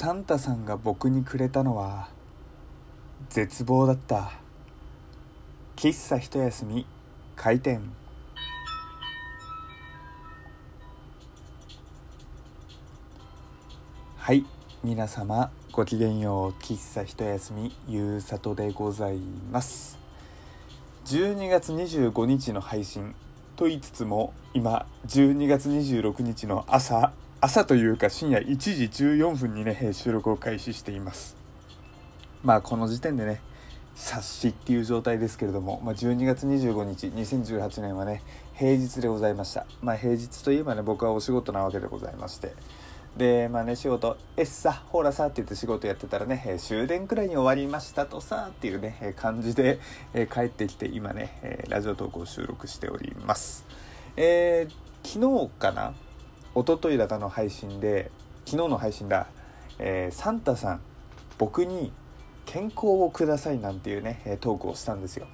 サンタさんが僕にくれたのは絶望だった。喫茶一休み開店。はい皆様ごきげんよう。喫茶一休みゆうさとでございます。12月25日の配信と言いつつも今12月26日の朝朝というか深夜1時14分にね収録を開始しています。まあこの時点でね察しっていう状態ですけれども、まあ、12月25日2018年はね平日でございました。まあ平日といえばね僕はお仕事なわけでございまして。でまあね仕事「えっさほらさ」って言って仕事やってたらね、終電くらいに終わりましたとさっていうね、感じで、帰ってきて今ね、ラジオ投稿収録しております。えー、昨日かな一昨日だかの配信で昨日の配信だ、えー、サンタさん僕に健康をくださいなんていうねトークをしたんですよ。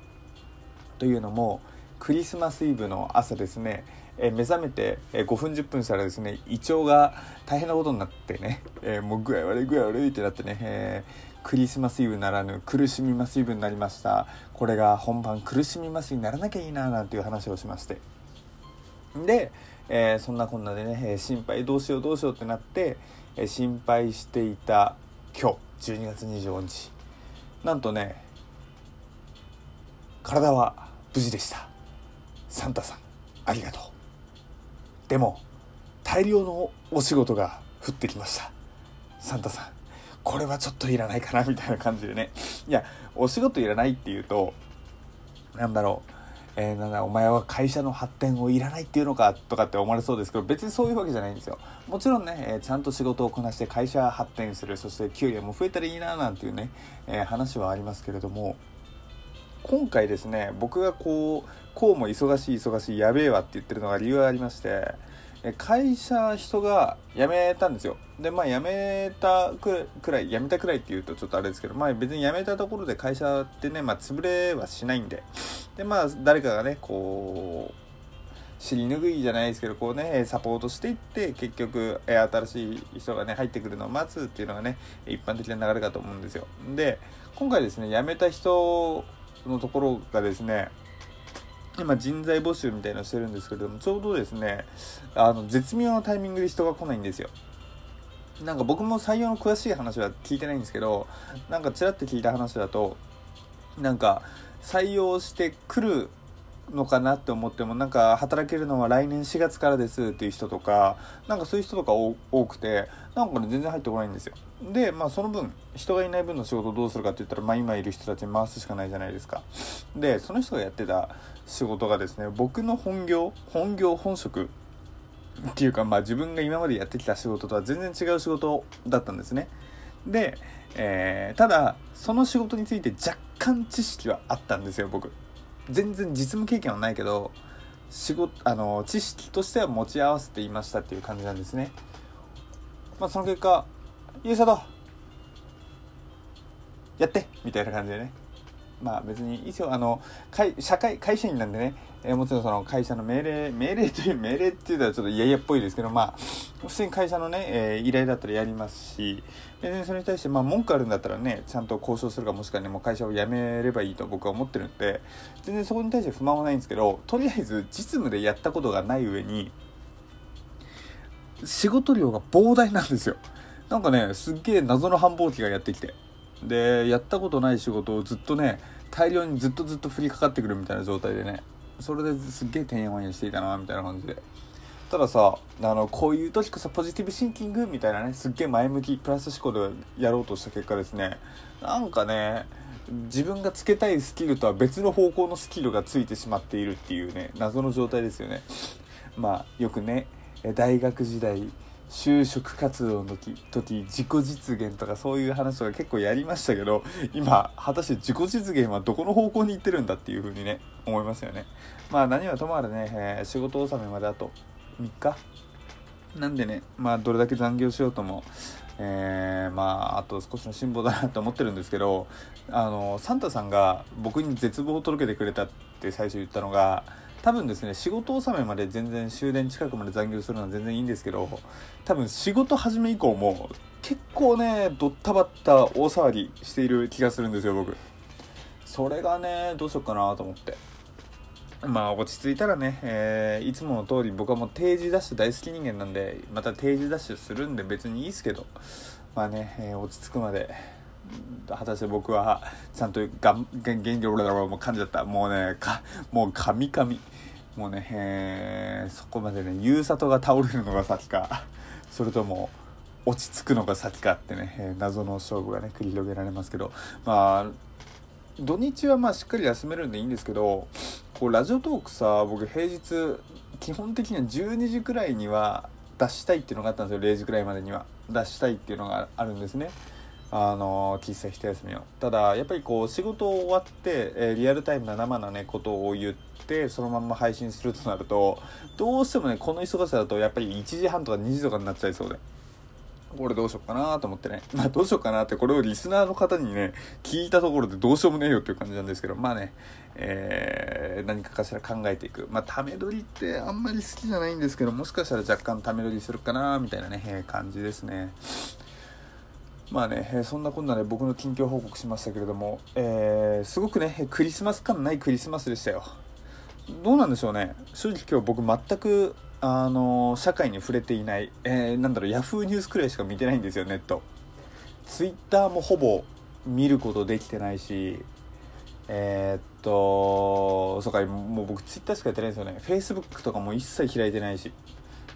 というのもクリスマスイブの朝ですねえ目覚めて、え5分10分したらですね胃腸が大変なことになってね、えもう具合悪い具合悪いってなってね、えー、クリスマスイブならぬ苦しみますイブになりました。これが本番苦しみますにならなきゃいいななんていう話をしまして。で、えー、そんなこんなでねえ心配どうしようどうしようってなって、え心配していた今日12月25日。なんとね体は無事でした。サンタさんありがとう。でも大量のお仕事が降ってきました。サンタさんこれはちょっといらないかなみたいな感じでね。いやお仕事いらないっていうとなんだろう。えー、なんだお前は会社の発展をいらないっていうのかとかって思われそうですけど別にそういうわけじゃないんですよ。もちろんね、えー、ちゃんと仕事をこなして会社発展するそして給料も増えたらいいななんていうね、えー、話はありますけれども今回ですね僕がこうこうも忙しい忙しいやべえわって言ってるのが理由がありまして会社人が辞めたんですよ。でまあ辞めたくらい辞めたくらいっていうとちょっとあれですけどまあ別に辞めたところで会社ってねまあ潰れはしないんで。でまあ誰かがねこう尻拭いじゃないですけどこうねサポートしていって結局新しい人がね入ってくるのを待つっていうのがね一般的な流れかと思うんですよ。で今回ですね辞めた人のところがですね今人材募集みたいなのしてるんですけれどもちょうどですねあの絶妙なタイミングで人が来ないんですよ。なんか僕も採用の詳しい話は聞いてないんですけどなんかちらっと聞いた話だとなんか採用してくるのかなって思ってもなんか働けるのは来年4月からですっていう人とかなんかそういう人とか多くてなんかね全然入ってこないんですよ。でまあその分人がいない分の仕事をどうするかって言ったらまあ今いる人たちに回すしかないじゃないですか。でその人がやってた仕事がですね僕の本業本業本職っていうかまあ自分が今までやってきた仕事とは全然違う仕事だったんですね。で、えー、ただその仕事について若干知識はあったんですよ僕。全然実務経験はないけど仕事あの知識としては持ち合わせていましたっていう感じなんですね。まあその結果「ゆうさと。やって!」みたいな感じでね。まあ別にいいですよあの会社会会社員なんでね、えー、もちろんその会社の命令命令という 命令っていうのはちょっと嫌々っぽいですけどまあ普通に会社のね、えー、依頼だったらやりますし別にそれに対してまあ文句あるんだったらねちゃんと交渉するかもしくはねもう会社を辞めればいいと僕は思ってるんで全然そこに対して不満はないんですけどとりあえず実務でやったことがない上に仕事量が膨大なんですよ。なんかねすっげえ謎の繁忙期がやってきて。でやったことない仕事をずっとね大量にずっとずっと降りかかってくるみたいな状態でねそれですっげえてんやわんやしていたなみたいな感じで。たださあのこういう時こそポジティブシンキングみたいなねすっげえ前向きプラス思考でやろうとした結果ですね。なんかね自分がつけたいスキルとは別の方向のスキルがついてしまっているっていうね謎の状態ですよね。まあよくね大学時代就職活動の時時自己実現とかそういう話とか結構やりましたけど今果たして自己実現はどこの方向に行ってるんだっていうふうにね思いますよね。まあ何はともあれね、えー、仕事納めまであと3日。なんでねまあどれだけ残業しようともえー、まああと少しの辛抱だなと思ってるんですけどあのサンタさんが僕に絶望を届けてくれたって最初言ったのが多分ですね仕事納めまで全然終電近くまで残業するのは全然いいんですけど多分仕事始め以降も結構ねドッタバッタ大騒ぎしている気がするんですよ僕。それがねどうしようかなと思って。まあ落ち着いたらね、えー、いつもの通り僕はもう定時ダッシュ大好き人間なんでまた定時ダッシュするんで別にいいですけどまあね、えー、落ち着くまで果たして僕はちゃんとがん元気俺だろうもう噛んじゃった。もうねかもうカミカミもうね、えー、そこまでねゆうさとが倒れるのが先か。それとも落ち着くのが先かってね、えー、謎の勝負がね繰り広げられますけど。まあ土日はまあしっかり休めるんでいいんですけどこうラジオトークさ僕平日基本的には12時くらいには出したいっていうのがあったんですよ。0時くらいまでには。出したいっていうのがあるんですね。あの喫茶一休みを。ただやっぱりこう仕事終わって、えー、リアルタイムな生なねことを言ってそのまま配信するとなるとどうしてもねこの忙しさだとやっぱり1時半とか2時とかになっちゃいそうで。これどうしようかなと思ってね。まあどうしようかなってこれをリスナーの方にね、聞いたところでどうしようもねえよっていう感じなんですけど、まあね、えー、何かかしら考えていく。まあため撮りってあんまり好きじゃないんですけど、もしかしたら若干ため撮りするかなみたいなね、えー、感じですね。まあね、えー、そんなこんなで僕の近況報告しましたけれども、えー、すごくね、クリスマス感ないクリスマスでしたよ。どうなんでしょうね。正直今日僕全くあの社会に触れていない、えー、なんだろうヤフーニュースくらいしか見てないんですよネット。ツイッターもほぼ見ることできてないしえー、っとそうかもう僕ツイッターしかやってないんですよね。フェイスブックとかも一切開いてないし。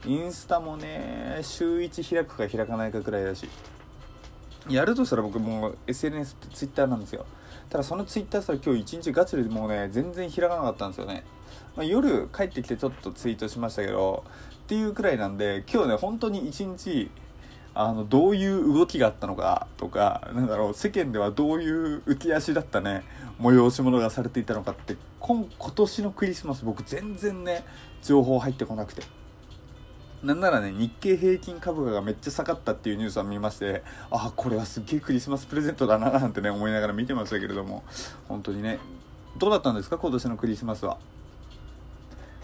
インスタもね週1開くか開かないかくらいだし。やるとしたら僕もう SNS ってツイッターなんですよ。ただそのツイッターしたら今日一日ガチでもうね全然開かなかったんですよね。まあ、夜帰ってきてちょっとツイートしましたけどっていうくらいなんで今日ね本当に一日あのどういう動きがあったのかとかなんだろう世間ではどういう浮き足だったね催し物がされていたのかって今今年のクリスマス僕全然ね情報入ってこなくて。なんならね日経平均株価がめっちゃ下がったっていうニュースを見ましてあこれはすっげえクリスマスプレゼントだななんてね思いながら見てましたけれども本当にね。どうだったんですか今年のクリスマスは？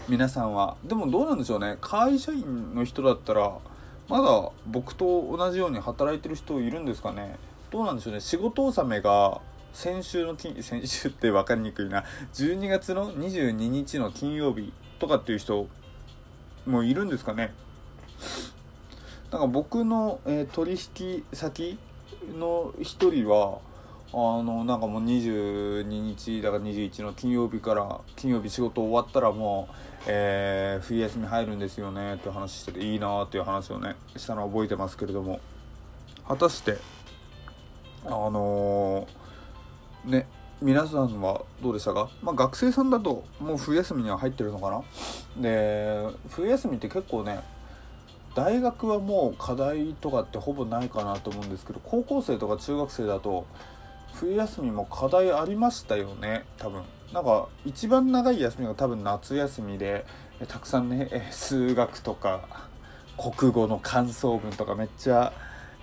皆さんは。でもどうなんでしょうね。会社員の人だったらまだ僕と同じように働いてる人いるんですかね。どうなんでしょうね。仕事納めが先週の金 先週って分かりにくいな。12月の22日の金曜日とかっていう人もいるんですかね。なんか僕の、えー、取引先の一人はあのなんかもう22日だから21の金曜日から金曜日仕事終わったらもう、えー、冬休み入るんですよねって話してていいなっていう話をねしたのを覚えてますけれども。果たしてあのー、ね皆さんはどうでしたか、まあ、学生さんだともう冬休みには入ってるのかな？で冬休みって結構ね大学はもう課題とかってほぼないかなと思うんですけど高校生とか中学生だと冬休みも課題ありましたよね多分。なんか一番長い休みが多分夏休みでたくさんね数学とか国語の感想文とかめっちゃ、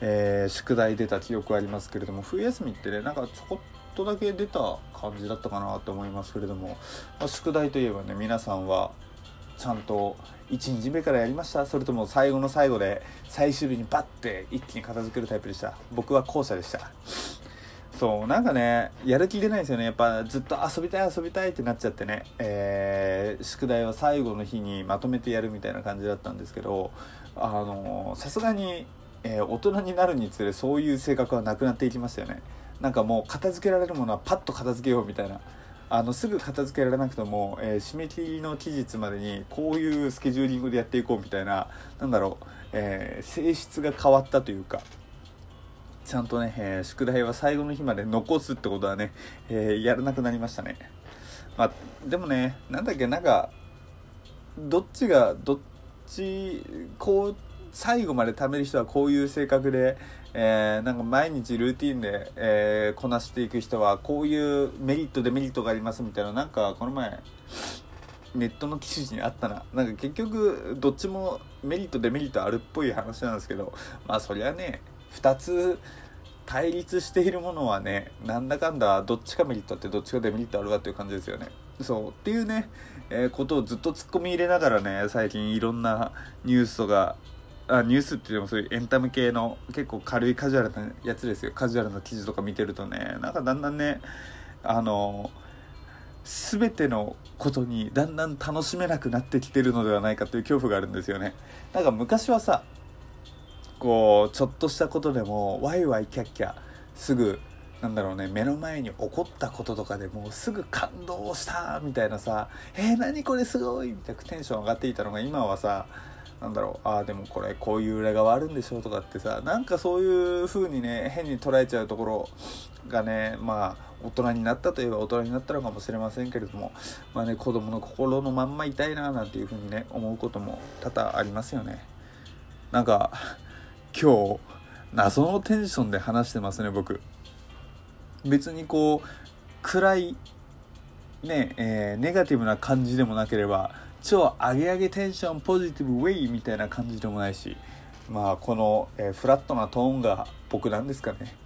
えー、宿題出た記憶ありますけれども冬休みってねなんかちょこっとだけ出た感じだったかなと思いますけれども、まあ、宿題といえばね皆さんはちゃんと1日目からやりました。それとも最後の最後で最終日にバッて一気に片付けるタイプでした。僕は後者でした。そうなんかねやる気出ないですよね。やっぱずっと遊びたい遊びたいってなっちゃってね、えー、宿題は最後の日にまとめてやるみたいな感じだったんですけどあのさすがに、えー、大人になるにつれそういう性格はなくなっていきましたよね。なんかもう片付けられるものはパッと片付けようみたいな。あのすぐ片付けられなくても、えー、締め切りの期日までにこういうスケジューリングでやっていこうみたいななんだろう、え性質が変わったというか。ちゃんとね、えー、宿題は最後の日まで残すってことはね、えー、やらなくなりましたね。まあ、でもね、なんだっけ、なんか、どっちが、どっち、こう、最後まで貯める人はこういう性格で、えー、なんか毎日ルーティンで、えー、こなしていく人はこういうメリットデメリットがありますみたいななんかこの前ネットの記事にあったななんか結局どっちもメリットデメリットあるっぽい話なんですけどまあそりゃね2つ対立しているものはねなんだかんだどっちかメリットあってどっちかデメリットあるわっていう感じですよね。そうっていうね、えー、ことをずっと突っ込み入れながらね最近いろんなニュースとかあニュースっていうのもそういうエンタメ系の結構軽いカジュアルなやつですよ。カジュアルな記事とか見てるとねなんかだんだんねあの全てのことにだんだん楽しめなくなってきてるのではないかという恐怖があるんですよね。なんか昔はさこうちょっとしたことでもワイワイキャッキャすぐなんだろうね目の前に起こったこととかでもうすぐ感動したみたいなさ「えー、何これすごい!」みたいなテンション上がっていたのが今はさなんだろうああでもこれこういう裏側あるんでしょうとかってさなんかそういう風にね変に捉えちゃうところがねまあ大人になったといえば大人になったのかもしれませんけれどもまあね子供の心のまんまいたいななんていう風にね思うことも多々ありますよねなんか今日謎のテンションで話してますね僕。別にこう暗いねえー、ネガティブな感じでもなければ超アゲアゲテンションポジティブウェイみたいな感じでもないしまあこの、えー、フラットなトーンが僕なんですかね。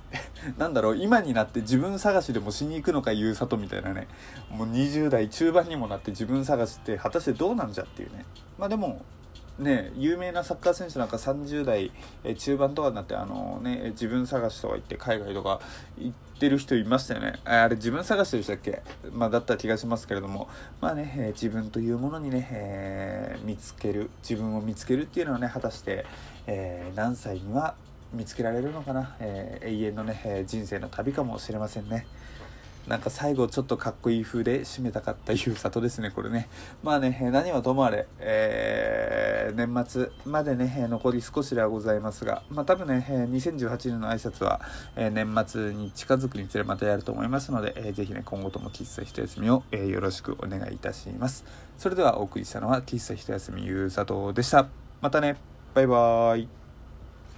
なんだろう今になって自分探しでもしに行くのかゆうさとみたいなね。もう20代中盤にもなって自分探しって果たしてどうなんじゃっていうね。まあでもね、有名なサッカー選手なんか30代中盤とかになってあの、ね、自分探しとか行って海外とか行ってる人いましたよね。あれ自分探しでしたっけ、まあ、だった気がしますけれども。まあね、え自分というものにね、えー、見つける自分を見つけるっていうのはね果たして、えー、何歳には見つけられるのかな、えー、永遠のね人生の旅かもしれませんね。なんか最後ちょっとかっこいい風で締めたかったゆうさとですね、これね。まあね、何はともあれ、えー、年末までね、残り少しではございますが、まあ多分ね、2018年の挨拶は、え年末に近づくにつれまたやると思いますので、えー、ぜひね、今後とも喫茶一休みを、え、よろしくお願いいたします。それではお送りしたのは、喫茶一休みゆうさとでした。またね、バイバーイ。